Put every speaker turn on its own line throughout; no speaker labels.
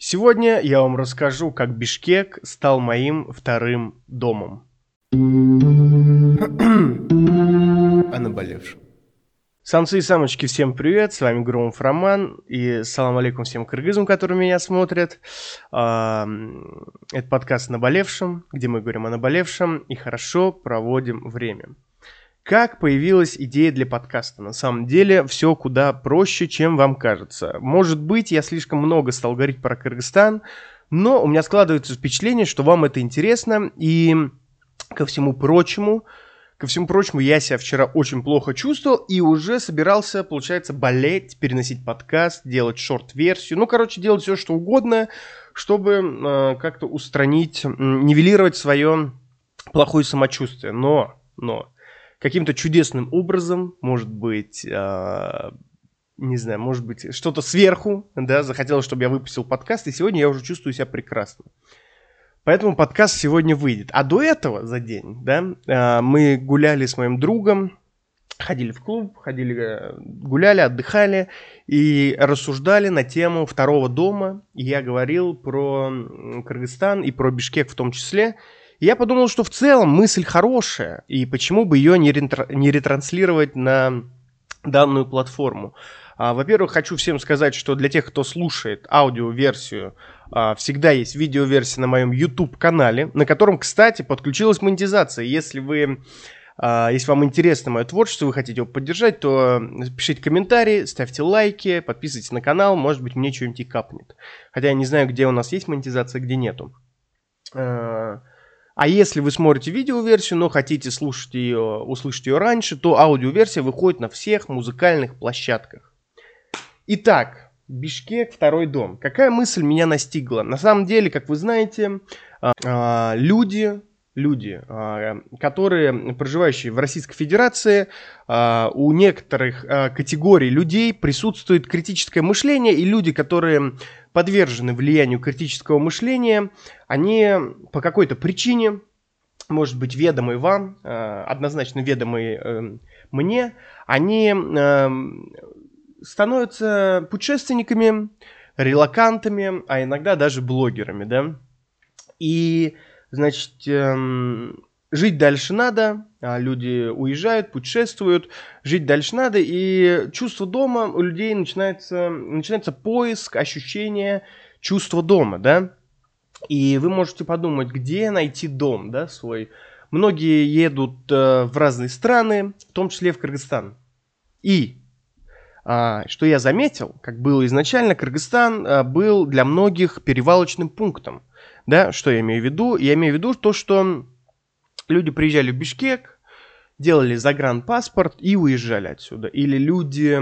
Сегодня я вам расскажу, как Бишкек стал моим вторым домом. О наболевшем. Самцы и самочки, всем привет, с вами Громов Роман, и салам алейкум всем кыргызам, которые меня смотрят. Это подкаст «Наболевшем», где мы говорим о наболевшем и хорошо проводим время. Как появилась идея для подкаста? На самом деле все куда проще, чем вам кажется. Может быть, я слишком много стал говорить про Кыргызстан, но у меня складывается впечатление, что вам это интересно, и ко всему прочему, ко всему прочему, я себя вчера очень плохо чувствовал и уже собирался, получается, болеть, переносить подкаст, делать шорт-версию, ну, короче, делать все, что угодно, чтобы э, как-то устранить, нивелировать свое плохое самочувствие. Но, но, каким-то чудесным образом, может быть, э, не знаю, может быть, что-то сверху, да, захотелось, чтобы я выпустил подкаст, и сегодня я уже чувствую себя прекрасно. Поэтому подкаст сегодня выйдет. А до этого, за день, да, э, мы гуляли с моим другом, ходили в клуб, ходили, э, гуляли, отдыхали и рассуждали на тему второго дома. И я говорил про Кыргызстан и про Бишкек в том числе. И я подумал, что в целом мысль хорошая, и почему бы ее не, ретра- не ретранслировать на данную платформу. А, во-первых, хочу всем сказать, что для тех, кто слушает аудиоверсию, а, всегда есть видеоверсия на моем YouTube-канале, на котором, кстати, подключилась монетизация. Если вы а, если вам интересно мое творчество, вы хотите его поддержать, то пишите комментарии, ставьте лайки, подписывайтесь на канал, может быть, мне что-нибудь и капнет. Хотя я не знаю, где у нас есть монетизация, где нету. А, а если вы смотрите видеоверсию, но хотите слушать ее, услышать ее раньше, то аудиоверсия выходит на всех музыкальных площадках. Итак, Бишкек, второй дом. Какая мысль меня настигла? На самом деле, как вы знаете, а, а, люди, люди, а, которые проживающие в Российской Федерации, у некоторых категорий людей присутствует критическое мышление, и люди, которые подвержены влиянию критического мышления, они по какой-то причине, может быть, ведомой вам, однозначно ведомой э, мне, они э, становятся путешественниками, релакантами, а иногда даже блогерами, да. И, значит, эм, жить дальше надо, а люди уезжают, путешествуют, жить дальше надо, и чувство дома у людей начинается, начинается поиск, ощущение чувства дома, да, и вы можете подумать, где найти дом, да, свой. Многие едут э, в разные страны, в том числе в Кыргызстан. И а, что я заметил, как было изначально, Кыргызстан а, был для многих перевалочным пунктом. Да, что я имею в виду? Я имею в виду то, что люди приезжали в Бишкек, делали загранпаспорт и уезжали отсюда. Или люди,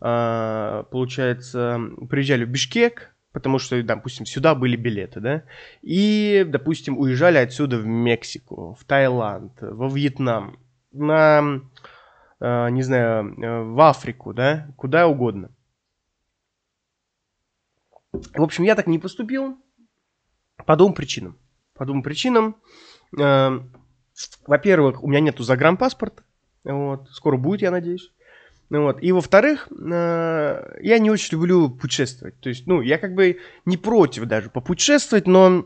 э, получается, приезжали в Бишкек, потому что, допустим, сюда были билеты, да, и, допустим, уезжали отсюда в Мексику, в Таиланд, во Вьетнам, на, э, не знаю, э, в Африку, да, куда угодно. В общем, я так не поступил по двум причинам. По двум причинам. Э, во-первых, у меня нету загранпаспорта. Вот, скоро будет, я надеюсь. Ну вот. И во-вторых, э, я не очень люблю путешествовать. То есть, ну, я как бы не против даже попутешествовать, но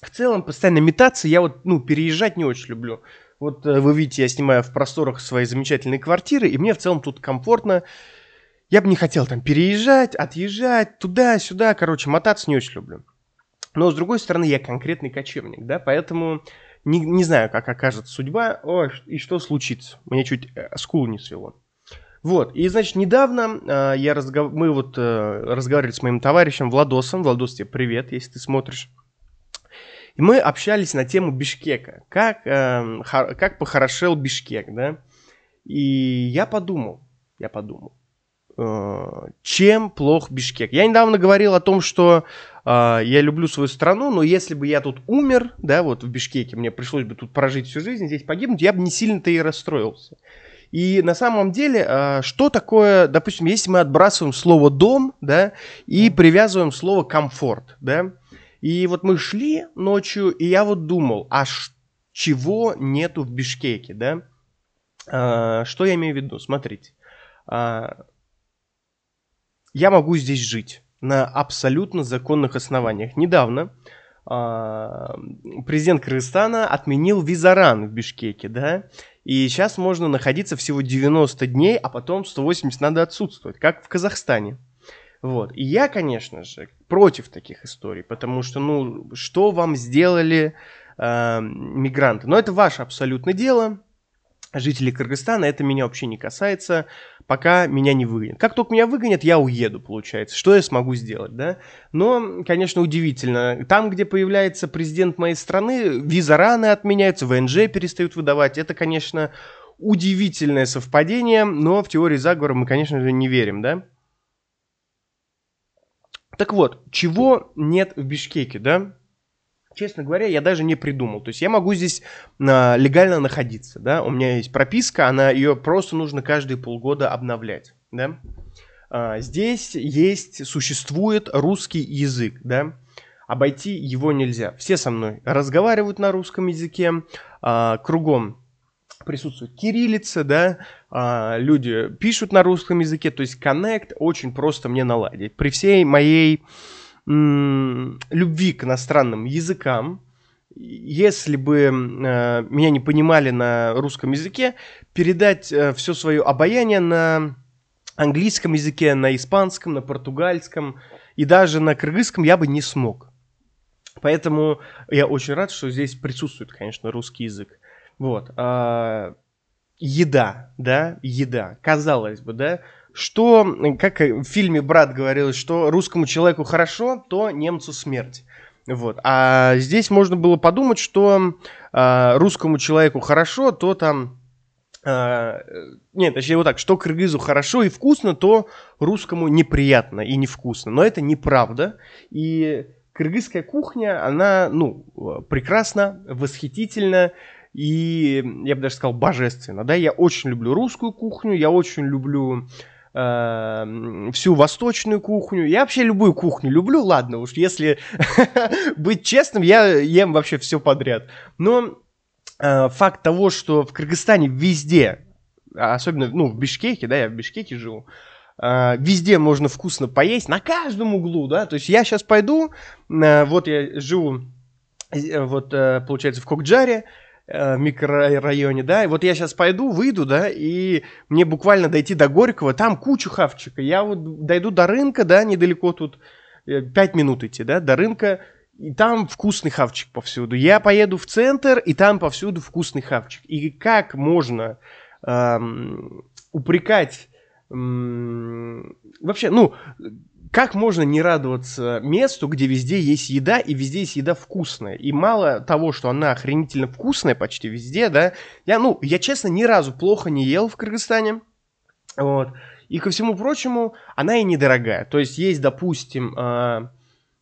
в целом постоянно метаться я вот, ну, переезжать не очень люблю. Вот э, вы видите, я снимаю в просторах своей замечательной квартиры, и мне в целом тут комфортно. Я бы не хотел там переезжать, отъезжать, туда-сюда, короче, мотаться не очень люблю. Но, с другой стороны, я конкретный кочевник, да, поэтому не, не знаю, как окажется судьба, о, и что случится. Мне чуть э, скул не свело. Вот, и, значит, недавно э, я разгов... мы вот э, разговаривали с моим товарищем Владосом. Владос, тебе привет, если ты смотришь. И мы общались на тему Бишкека. Как, э, хор... как похорошел Бишкек, да? И я подумал, я подумал, чем плох Бишкек. Я недавно говорил о том, что э, я люблю свою страну, но если бы я тут умер, да, вот в Бишкеке, мне пришлось бы тут прожить всю жизнь, здесь погибнуть, я бы не сильно-то и расстроился. И на самом деле, э, что такое, допустим, если мы отбрасываем слово дом, да, и привязываем слово комфорт, да, и вот мы шли ночью, и я вот думал, а чего нету в Бишкеке, да? А, что я имею в виду? Смотрите. А, я могу здесь жить. на абсолютно законных основаниях. Недавно э, президент Кыргызстана отменил визаран в Бишкеке, да, и сейчас можно находиться всего 90 дней, а потом 180 надо отсутствовать, как в Казахстане. Вот. И я, конечно же, против таких историй, потому что, ну, что вам сделали э, мигранты? Но это ваше абсолютное дело, жители Кыргызстана, это меня вообще не касается, пока меня не выгонят. Как только меня выгонят, я уеду, получается. Что я смогу сделать, да? Но, конечно, удивительно. Там, где появляется президент моей страны, виза раны отменяются, ВНЖ перестают выдавать. Это, конечно, удивительное совпадение, но в теории заговора мы, конечно же, не верим, да? Так вот, чего нет в Бишкеке, да? Честно говоря, я даже не придумал. То есть я могу здесь а, легально находиться, да, у меня есть прописка, она, ее просто нужно каждые полгода обновлять, да. А, здесь есть, существует русский язык, да, обойти его нельзя. Все со мной разговаривают на русском языке, а, кругом присутствует кириллица, да, а, люди пишут на русском языке, то есть коннект очень просто мне наладить. При всей моей любви к иностранным языкам, если бы э, меня не понимали на русском языке, передать э, все свое обаяние на английском языке, на испанском, на португальском и даже на кыргызском я бы не смог. Поэтому я очень рад, что здесь присутствует, конечно, русский язык. Вот. А, еда, да, еда. Казалось бы, да, что, как в фильме «Брат» говорилось, что русскому человеку хорошо, то немцу смерть. Вот. А здесь можно было подумать, что э, русскому человеку хорошо, то там... Э, нет, точнее вот так, что кыргызу хорошо и вкусно, то русскому неприятно и невкусно. Но это неправда. И кыргызская кухня, она, ну, прекрасна, восхитительна и, я бы даже сказал, божественно. Да? Я очень люблю русскую кухню, я очень люблю Эм, всю восточную кухню. Я вообще любую кухню люблю, ладно, уж если быть честным, я ем вообще все подряд. Но э, факт того, что в Кыргызстане везде, особенно, ну, в Бишкеке, да, я в Бишкеке живу, Uh, везде можно вкусно поесть, на каждом углу, да, то есть я сейчас пойду, uh, вот я живу, вот, получается, в Кокджаре, Э, микрорайоне, да, и вот я сейчас пойду, выйду, да, и мне буквально дойти до Горького, там кучу хавчика, я вот дойду до рынка, да, недалеко тут, 5 э, минут идти, да, до рынка, и там вкусный хавчик повсюду. Я поеду в центр, и там повсюду вкусный хавчик. И как можно эм, упрекать эм, вообще, ну, как можно не радоваться месту, где везде есть еда, и везде есть еда вкусная? И мало того, что она охренительно вкусная почти везде, да, я, ну, я, честно, ни разу плохо не ел в Кыргызстане, вот, и ко всему прочему, она и недорогая, то есть есть, допустим, э,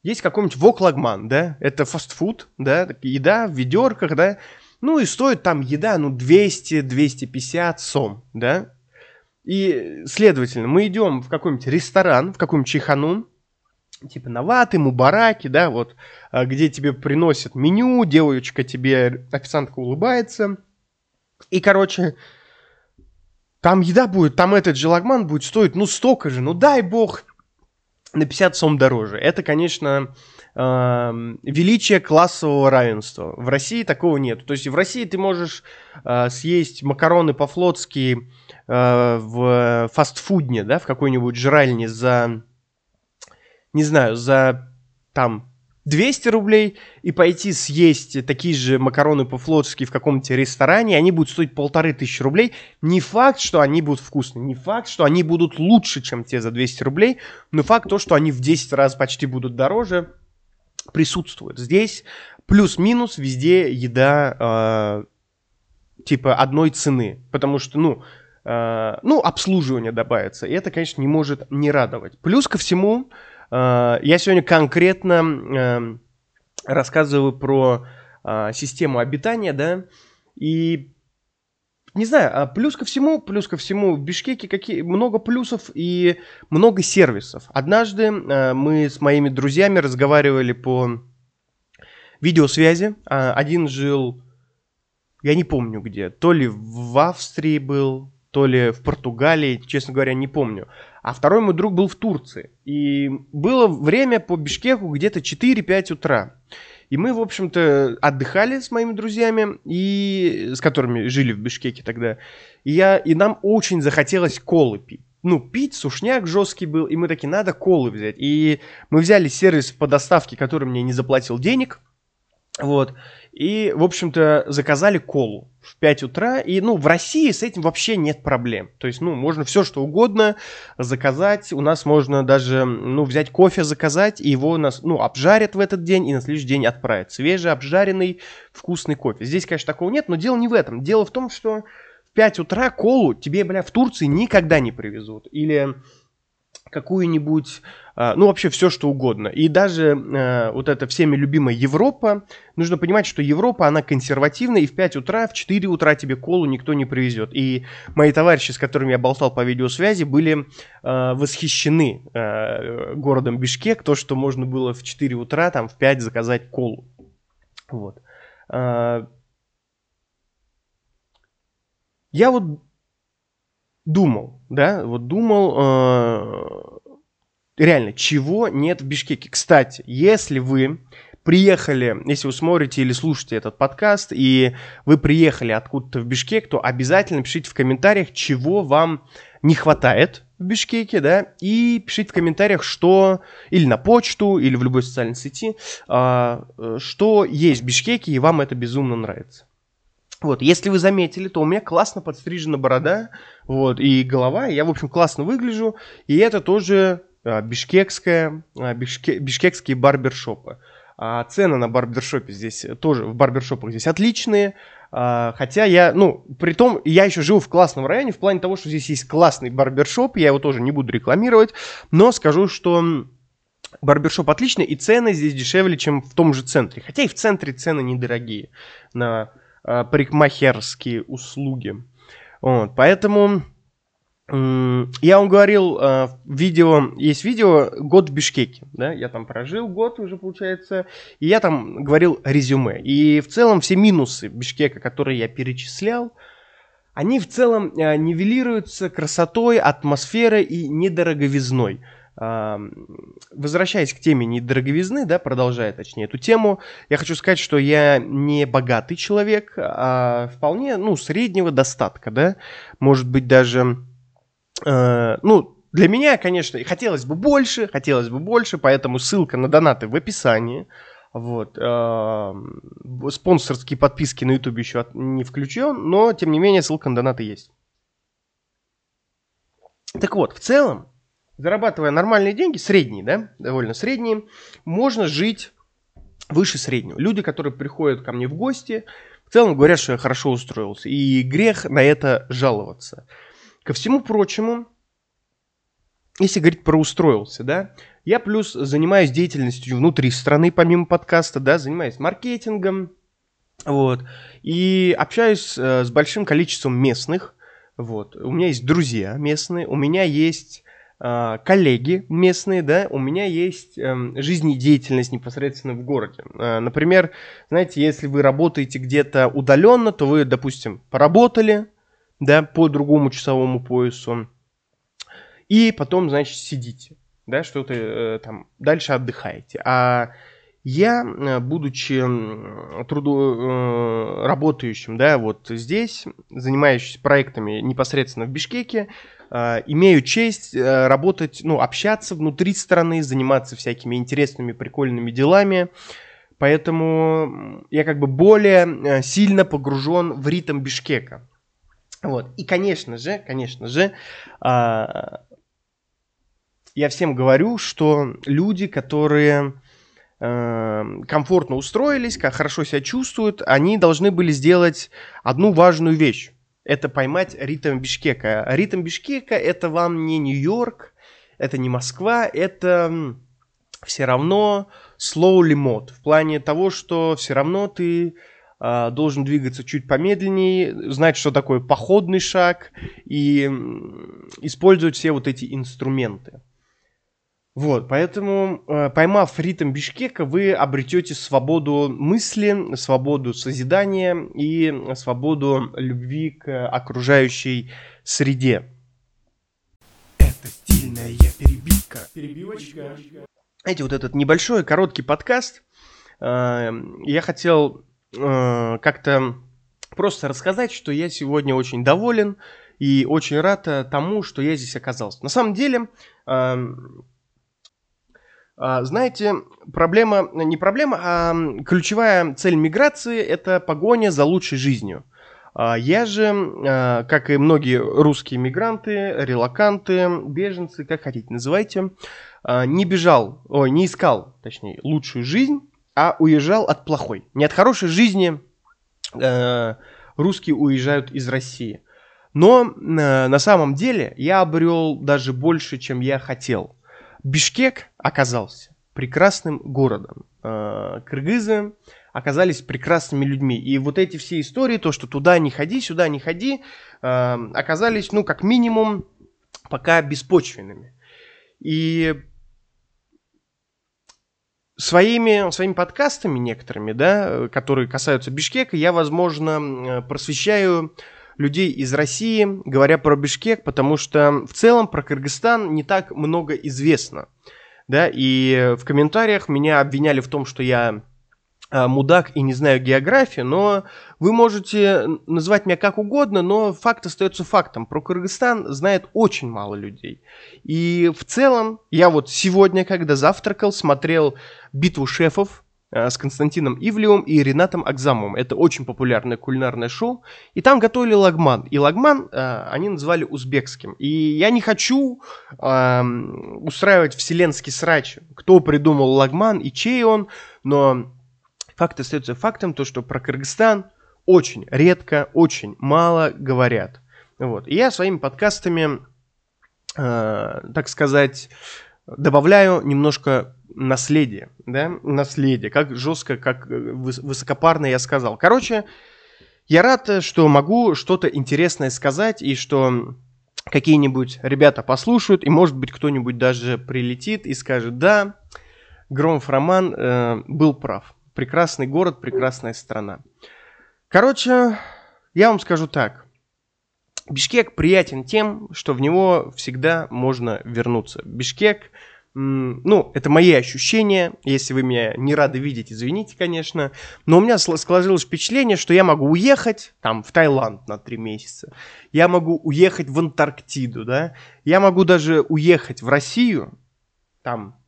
есть какой-нибудь воклагман, да, это фастфуд, да, еда в ведерках, да, ну и стоит там еда, ну, 200-250 сом, да, и, следовательно, мы идем в какой-нибудь ресторан, в какой-нибудь чайханун, типа Наваты, Мубараки, да, вот, а, где тебе приносят меню, девочка тебе, официантка улыбается. И, короче, там еда будет, там этот желагман будет стоить, ну, столько же, ну, дай бог, на 50 сом дороже. Это, конечно, величие классового равенства. В России такого нет. То есть в России ты можешь э, съесть макароны по-флотски Э, в фастфудне, да, в какой-нибудь жральне за, не знаю, за там 200 рублей и пойти съесть такие же макароны по-флотски в каком-то ресторане, они будут стоить полторы тысячи рублей. Не факт, что они будут вкусны, не факт, что они будут лучше, чем те за 200 рублей, но факт то, что они в 10 раз почти будут дороже, присутствует. Здесь плюс-минус везде еда э, типа одной цены, потому что, ну, Э, ну, обслуживание добавится. И это, конечно, не может не радовать. Плюс ко всему, я сегодня конкретно э, рассказываю про систему обитания, да, и не знаю, а плюс ко всему, плюс ко всему, в Бишкеке какие, много плюсов и много сервисов. Однажды мы с моими друзьями разговаривали по видеосвязи. Один жил, я не помню где, то ли в Австрии был, то ли в Португалии, честно говоря, не помню. а второй мой друг был в Турции. И было время по Бишкеку где-то 4-5 утра. И мы, в общем-то, отдыхали с моими друзьями, и, с которыми жили в Бишкеке тогда. И, я, и нам очень захотелось колы пить. Ну, пить, сушняк жесткий был, и мы такие, надо колы взять. И мы взяли сервис по доставке, который мне не заплатил денег. Вот. И, в общем-то, заказали колу в 5 утра. И, ну, в России с этим вообще нет проблем. То есть, ну, можно все что угодно заказать. У нас можно даже, ну, взять кофе, заказать, и его нас, ну, обжарят в этот день и на следующий день отправят. Свежий, обжаренный, вкусный кофе. Здесь, конечно, такого нет, но дело не в этом. Дело в том, что в 5 утра колу тебе, бля, в Турции никогда не привезут. Или какую-нибудь, а, ну вообще все что угодно. И даже э, вот эта всеми любимая Европа, нужно понимать, что Европа, она консервативная, и в 5 утра, в 4 утра тебе колу никто не привезет. И мои товарищи, с которыми я болтал по видеосвязи, были э, восхищены э, городом Бишкек, то, что можно было в 4 утра, там в 5 заказать колу. Вот. Я вот думал, да, вот думал, э, реально, чего нет в Бишкеке. Кстати, если вы приехали, если вы смотрите или слушаете этот подкаст, и вы приехали откуда-то в Бишкек, то обязательно пишите в комментариях, чего вам не хватает в Бишкеке, да, и пишите в комментариях, что, или на почту, или в любой социальной сети, а, э, что есть в Бишкеке, и вам это безумно нравится. Вот, если вы заметили, то у меня классно подстрижена борода, вот, и голова, и я, в общем, классно выгляжу, и это тоже а, бишкекская, а, бишке, бишкекские барбершопы. А цены на барбершопе здесь тоже, в барбершопах здесь отличные, а, хотя я, ну, при том, я еще живу в классном районе, в плане того, что здесь есть классный барбершоп, я его тоже не буду рекламировать, но скажу, что барбершоп отличный, и цены здесь дешевле, чем в том же центре. Хотя и в центре цены недорогие на парикмахерские услуги. Вот, поэтому я вам говорил, э, видео, есть видео «Год в Бишкеке», да, я там прожил год уже, получается, и я там говорил резюме. И в целом все минусы Бишкека, которые я перечислял, они в целом э, нивелируются красотой, атмосферой и недороговизной возвращаясь к теме недороговизны, да, продолжая, точнее, эту тему, я хочу сказать, что я не богатый человек, а вполне, ну, среднего достатка, да, может быть, даже, э, ну, для меня, конечно, хотелось бы больше, хотелось бы больше, поэтому ссылка на донаты в описании, вот. Э, спонсорские подписки на YouTube еще не включен, но, тем не менее, ссылка на донаты есть. Так вот, в целом, зарабатывая нормальные деньги, средние, да, довольно средние, можно жить выше среднего. Люди, которые приходят ко мне в гости, в целом говорят, что я хорошо устроился. И грех на это жаловаться. Ко всему прочему, если говорить про устроился, да, я плюс занимаюсь деятельностью внутри страны, помимо подкаста, да, занимаюсь маркетингом, вот, и общаюсь э, с большим количеством местных, вот, у меня есть друзья местные, у меня есть коллеги местные, да, у меня есть э, жизнедеятельность непосредственно в городе. Э, например, знаете, если вы работаете где-то удаленно, то вы, допустим, поработали, да, по другому часовому поясу, и потом, значит, сидите, да, что-то э, там дальше отдыхаете. А я, э, будучи труду, э, работающим, да, вот здесь, занимающимся проектами непосредственно в Бишкеке, Э, имею честь работать, ну, общаться внутри страны, заниматься всякими интересными, прикольными делами. Поэтому я как бы более сильно погружен в ритм Бишкека. Вот. И, конечно же, конечно же, я всем говорю, что люди, которые комфортно устроились, как хорошо себя чувствуют, они должны были сделать одну важную вещь это поймать ритм Бишкека. Ритм Бишкека это вам не Нью-Йорк, это не Москва, это все равно slowly mode. В плане того, что все равно ты э, должен двигаться чуть помедленнее, знать, что такое походный шаг и использовать все вот эти инструменты. Вот, поэтому, э, поймав ритм Бишкека, вы обретете свободу мысли, свободу созидания и свободу любви к окружающей среде. Это стильная перебивка. Перебивочка. Знаете, вот этот небольшой, короткий подкаст, э, я хотел э, как-то просто рассказать, что я сегодня очень доволен и очень рад тому, что я здесь оказался. На самом деле, знаете, проблема, не проблема, а ключевая цель миграции – это погоня за лучшей жизнью. А я же, а, как и многие русские мигранты, релаканты, беженцы, как хотите называйте, а, не бежал, ой, не искал, точнее, лучшую жизнь, а уезжал от плохой. Не от хорошей жизни русские уезжают из России. Но на самом деле я обрел даже больше, чем я хотел. Бишкек оказался прекрасным городом. Кыргызы оказались прекрасными людьми. И вот эти все истории, то, что туда не ходи, сюда не ходи, э, оказались, ну, как минимум, пока беспочвенными. И своими, своими подкастами некоторыми, да, которые касаются Бишкека, я, возможно, просвещаю людей из России, говоря про Бишкек, потому что в целом про Кыргызстан не так много известно. Да, и в комментариях меня обвиняли в том, что я а, мудак и не знаю географию, но вы можете называть меня как угодно, но факт остается фактом. Про Кыргызстан знает очень мало людей. И в целом, я вот сегодня, когда завтракал, смотрел «Битву шефов», с Константином Ивлевым и Ренатом Акзамовым. Это очень популярное кулинарное шоу. И там готовили лагман. И лагман э, они называли узбекским. И я не хочу э, устраивать вселенский срач, кто придумал лагман и чей он, но факт остается фактом, то, что про Кыргызстан очень редко, очень мало говорят. Вот. И я своими подкастами, э, так сказать, добавляю немножко наследия, да, наследие, как жестко, как высокопарно я сказал. Короче, я рад, что могу что-то интересное сказать и что какие-нибудь ребята послушают, и может быть кто-нибудь даже прилетит и скажет, да, Громов Роман э, был прав прекрасный город, прекрасная страна. Короче, я вам скажу так. Бишкек приятен тем, что в него всегда можно вернуться. Бишкек, ну, это мои ощущения. Если вы меня не рады видеть, извините, конечно. Но у меня сложилось впечатление, что я могу уехать там в Таиланд на три месяца. Я могу уехать в Антарктиду, да. Я могу даже уехать в Россию, там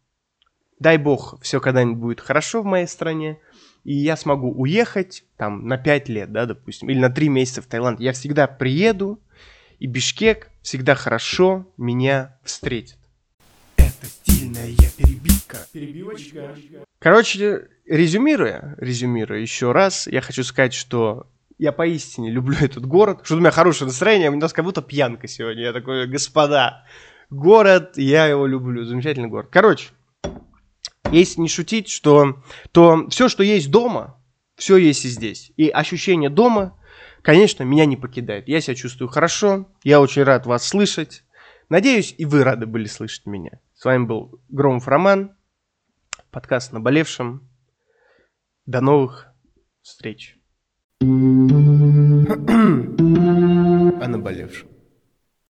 дай бог, все когда-нибудь будет хорошо в моей стране, и я смогу уехать там на 5 лет, да, допустим, или на 3 месяца в Таиланд, я всегда приеду, и Бишкек всегда хорошо меня встретит. Это стильная перебивка. Перебивочка. Короче, резюмируя, резюмируя еще раз, я хочу сказать, что я поистине люблю этот город, что у меня хорошее настроение, у нас как будто пьянка сегодня. Я такой, господа, город, я его люблю, замечательный город. Короче, если не шутить, что то все, что есть дома, все есть и здесь. И ощущение дома, конечно, меня не покидает. Я себя чувствую хорошо, я очень рад вас слышать. Надеюсь, и вы рады были слышать меня. С вами был Громов Роман, подкаст «Наболевшим». До новых встреч. О наболевшем.